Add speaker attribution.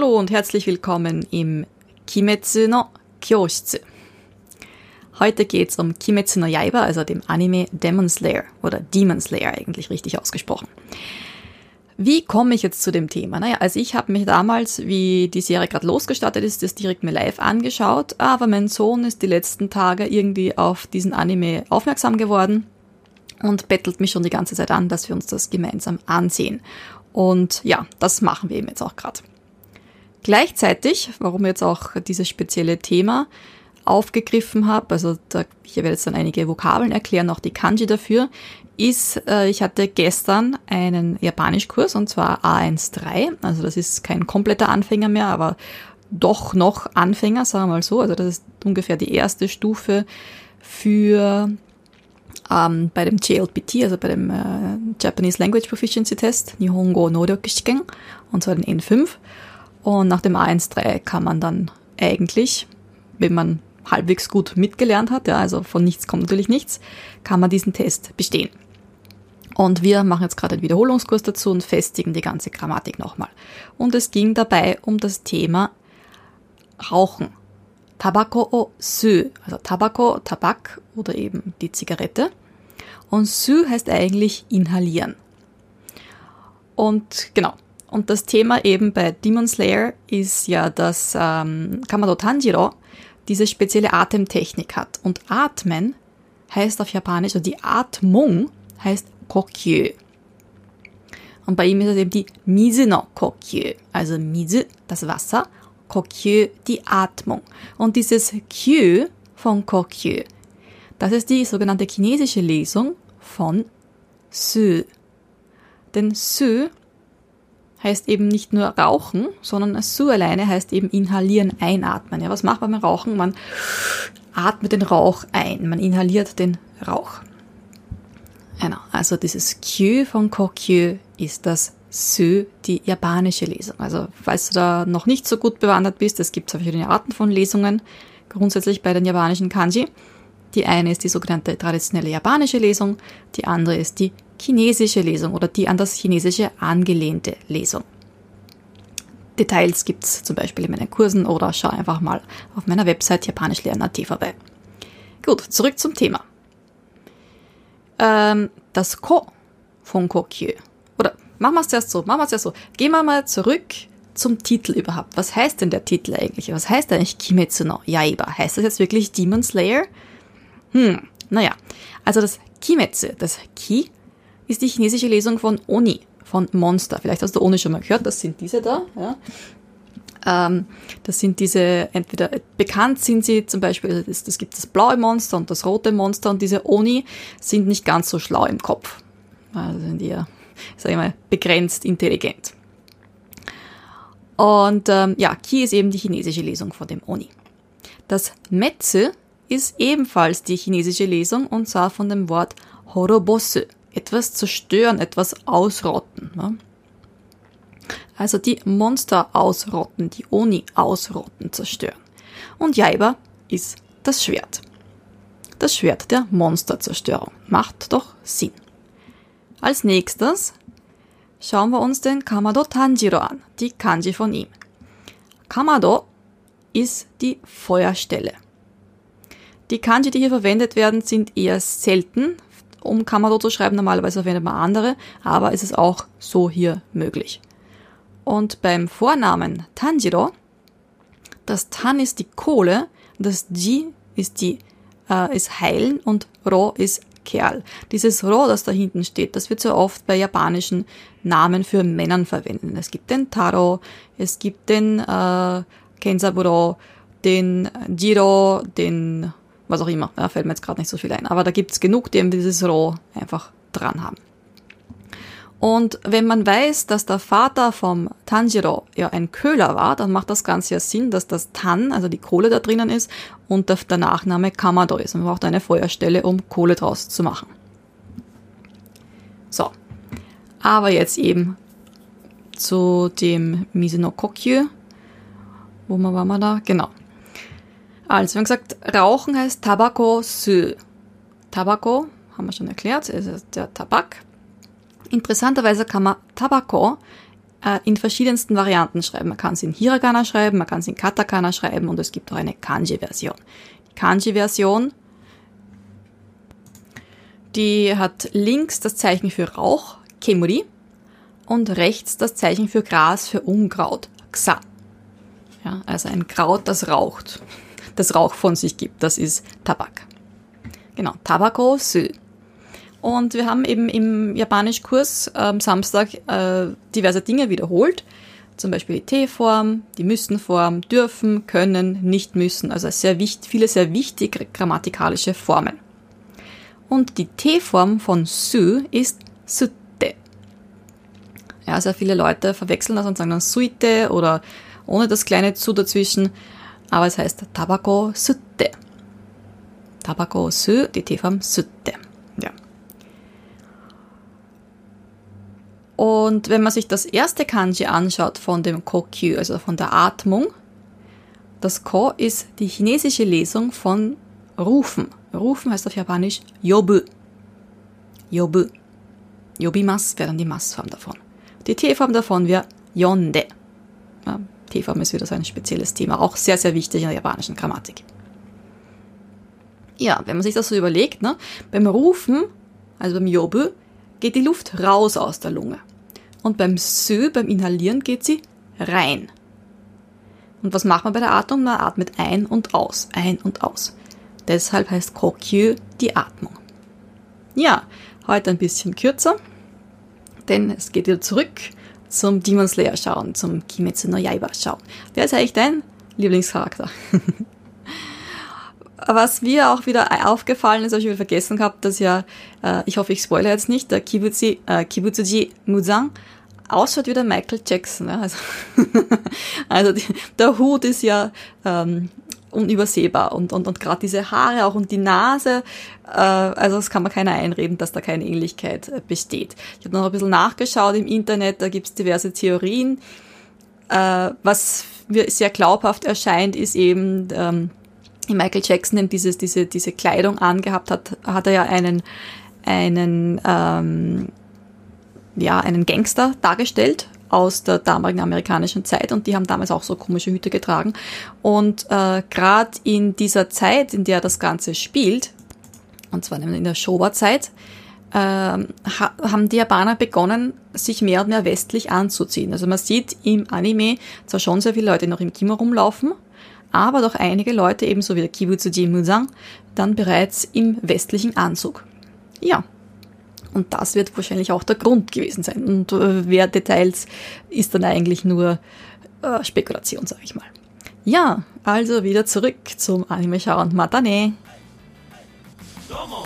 Speaker 1: Hallo und herzlich willkommen im Kimetsu no Kyoshitsu. Heute geht's um Kimetsu no Yaiba, also dem Anime Demon Slayer oder Demon Slayer eigentlich richtig ausgesprochen. Wie komme ich jetzt zu dem Thema? Naja, also ich habe mich damals, wie die Serie gerade losgestartet ist, das direkt mir live angeschaut, aber mein Sohn ist die letzten Tage irgendwie auf diesen Anime aufmerksam geworden und bettelt mich schon die ganze Zeit an, dass wir uns das gemeinsam ansehen. Und ja, das machen wir eben jetzt auch gerade. Gleichzeitig, warum jetzt auch dieses spezielle Thema aufgegriffen habe, also da, ich werde jetzt dann einige Vokabeln erklären, auch die Kanji dafür, ist, äh, ich hatte gestern einen Japanischkurs und zwar A13, also das ist kein kompletter Anfänger mehr, aber doch noch Anfänger, sagen wir mal so, also das ist ungefähr die erste Stufe für ähm, bei dem JLPT, also bei dem äh, Japanese Language Proficiency Test, Nihongo Noryoku Shiken, und zwar den N5. Und nach dem A1.3 kann man dann eigentlich, wenn man halbwegs gut mitgelernt hat, ja, also von nichts kommt natürlich nichts, kann man diesen Test bestehen. Und wir machen jetzt gerade einen Wiederholungskurs dazu und festigen die ganze Grammatik nochmal. Und es ging dabei um das Thema Rauchen. Tabako o Sü, also Tabako, Tabak oder eben die Zigarette. Und Sü heißt eigentlich inhalieren. Und genau. Und das Thema eben bei Demon Slayer ist ja, dass ähm, Kamado Tanjiro diese spezielle Atemtechnik hat. Und atmen heißt auf Japanisch, also die Atmung heißt Kokyu. Und bei ihm ist es eben die Mizu no Kokyu, also Mizu, das Wasser, Kokyu, die Atmung. Und dieses Kyu von Kokyu, das ist die sogenannte chinesische Lesung von Su. Denn Su heißt eben nicht nur rauchen, sondern Su alleine heißt eben inhalieren, einatmen. Ja, was macht man beim Rauchen? Man atmet den Rauch ein, man inhaliert den Rauch. Genau, also dieses Q von Kokyu ist das Su, die japanische Lesung. Also falls du da noch nicht so gut bewandert bist, es gibt verschiedene Arten von Lesungen, grundsätzlich bei den japanischen Kanji. Die eine ist die sogenannte traditionelle japanische Lesung, die andere ist die chinesische Lesung oder die an das chinesische angelehnte Lesung. Details gibt's zum Beispiel in meinen Kursen oder schau einfach mal auf meiner Website japanischlernen.at vorbei. Gut, zurück zum Thema. Ähm, das Ko von Kokyu. Oder machen wir es zuerst so, machen wir es zuerst so. Gehen wir mal zurück zum Titel überhaupt. Was heißt denn der Titel eigentlich? Was heißt eigentlich Kimetsu no Yaiba? Heißt das jetzt wirklich Demon Slayer? Hm, naja. Also das Kimetsu, das Ki, ist die chinesische Lesung von Oni, von Monster. Vielleicht hast du Oni schon mal gehört, das sind diese da. Ja. Ähm, das sind diese, entweder bekannt sind sie zum Beispiel, das gibt das blaue Monster und das rote Monster und diese Oni sind nicht ganz so schlau im Kopf. Also sind eher, sag ich mal, begrenzt intelligent. Und ähm, ja, Ki ist eben die chinesische Lesung von dem Oni. Das Metze ist ebenfalls die chinesische Lesung und zwar von dem Wort Horobosu. Etwas zerstören, etwas ausrotten. Ne? Also die Monster ausrotten, die Oni ausrotten, zerstören. Und Jaiba ist das Schwert. Das Schwert der Monsterzerstörung. Macht doch Sinn. Als nächstes schauen wir uns den Kamado Tanjiro an, die Kanji von ihm. Kamado ist die Feuerstelle. Die Kanji, die hier verwendet werden, sind eher selten, um Kamado zu schreiben. Normalerweise verwendet man andere, aber es ist auch so hier möglich. Und beim Vornamen Tanjiro, das Tan ist die Kohle, das Ji ist die äh, ist heilen und Ro ist Kerl. Dieses Ro, das da hinten steht, das wird so oft bei japanischen Namen für Männern verwendet. Es gibt den Taro, es gibt den äh, Kensaburo, den Jiro, den was auch immer. Da fällt mir jetzt gerade nicht so viel ein. Aber da gibt's genug, die eben dieses Ro einfach dran haben. Und wenn man weiß, dass der Vater vom Tanjiro ja ein Köhler war, dann macht das Ganze ja Sinn, dass das Tan, also die Kohle da drinnen ist, und der Nachname Kamado ist. Man braucht eine Feuerstelle, um Kohle draus zu machen. So. Aber jetzt eben zu dem Mizuno Kokyu. Wo waren wir da? Genau. Also, wir haben gesagt, Rauchen heißt Tabako Sü. Tabako, haben wir schon erklärt, ist der Tabak. Interessanterweise kann man Tabako äh, in verschiedensten Varianten schreiben. Man kann es in Hiragana schreiben, man kann es in Katakana schreiben und es gibt auch eine Kanji-Version. Die Kanji-Version, die hat links das Zeichen für Rauch, Kemuri, und rechts das Zeichen für Gras, für Unkraut, Xa. Ja, also ein Kraut, das raucht, das Rauch von sich gibt, das ist Tabak. Genau, Tabako Sü. Und wir haben eben im Japanischkurs am Samstag äh, diverse Dinge wiederholt. Zum Beispiel die T-Form, die Müssenform, dürfen, können, nicht müssen. Also sehr wichtig, viele sehr wichtige grammatikalische Formen. Und die T-Form von Sü ist Sütte. Ja, sehr viele Leute verwechseln das und sagen dann Suite oder ohne das kleine Zu dazwischen. Aber es heißt Tabako Sütte. Tabako Sü, die T-Form Sütte. Ja. Und wenn man sich das erste Kanji anschaut von dem Kokyu, also von der Atmung, das Ko ist die chinesische Lesung von rufen. Rufen heißt auf Japanisch Yobu. Yobu. Yobimas wäre dann die Massform davon. Die T-Form davon wäre Yonde. Ja, T-Form ist wieder so ein spezielles Thema, auch sehr, sehr wichtig in der japanischen Grammatik. Ja, wenn man sich das so überlegt, ne, beim Rufen, also beim Yobu, geht die Luft raus aus der Lunge. Und beim Sö, beim Inhalieren, geht sie rein. Und was macht man bei der Atmung? Man atmet ein und aus, ein und aus. Deshalb heißt Kokyu die Atmung. Ja, heute ein bisschen kürzer, denn es geht wieder zurück zum Demon Slayer schauen, zum Kimetsu no Yaiba schauen. Wer ist eigentlich dein Lieblingscharakter? Was mir auch wieder aufgefallen ist, habe ich wieder vergessen gehabt, dass ja, äh, ich hoffe, ich spoilere jetzt nicht, der Kibutsuji, äh, Kibutsuji Muzang ausschaut wie der Michael Jackson. Ja? Also, also die, der Hut ist ja ähm, unübersehbar und, und, und gerade diese Haare auch und die Nase, äh, also das kann man keiner einreden, dass da keine Ähnlichkeit äh, besteht. Ich habe noch ein bisschen nachgeschaut im Internet, da gibt es diverse Theorien. Äh, was mir sehr glaubhaft erscheint, ist eben, ähm, Michael Jackson dieses, diese, diese Kleidung angehabt hat, hat er ja einen, einen, ähm, ja, einen Gangster dargestellt aus der damaligen amerikanischen Zeit und die haben damals auch so komische Hüte getragen. Und äh, gerade in dieser Zeit, in der das Ganze spielt, und zwar in der Showa-Zeit, äh, ha haben die Japaner begonnen, sich mehr und mehr westlich anzuziehen. Also man sieht im Anime zwar schon sehr viele Leute noch im Kimo rumlaufen, aber doch einige Leute, ebenso wie der Kibutsuji Musang, dann bereits im westlichen Anzug. Ja, und das wird wahrscheinlich auch der Grund gewesen sein. Und äh, wer Details ist dann eigentlich nur äh, Spekulation, sag ich mal. Ja, also wieder zurück zum Anime-Schauen. Matane! Domo.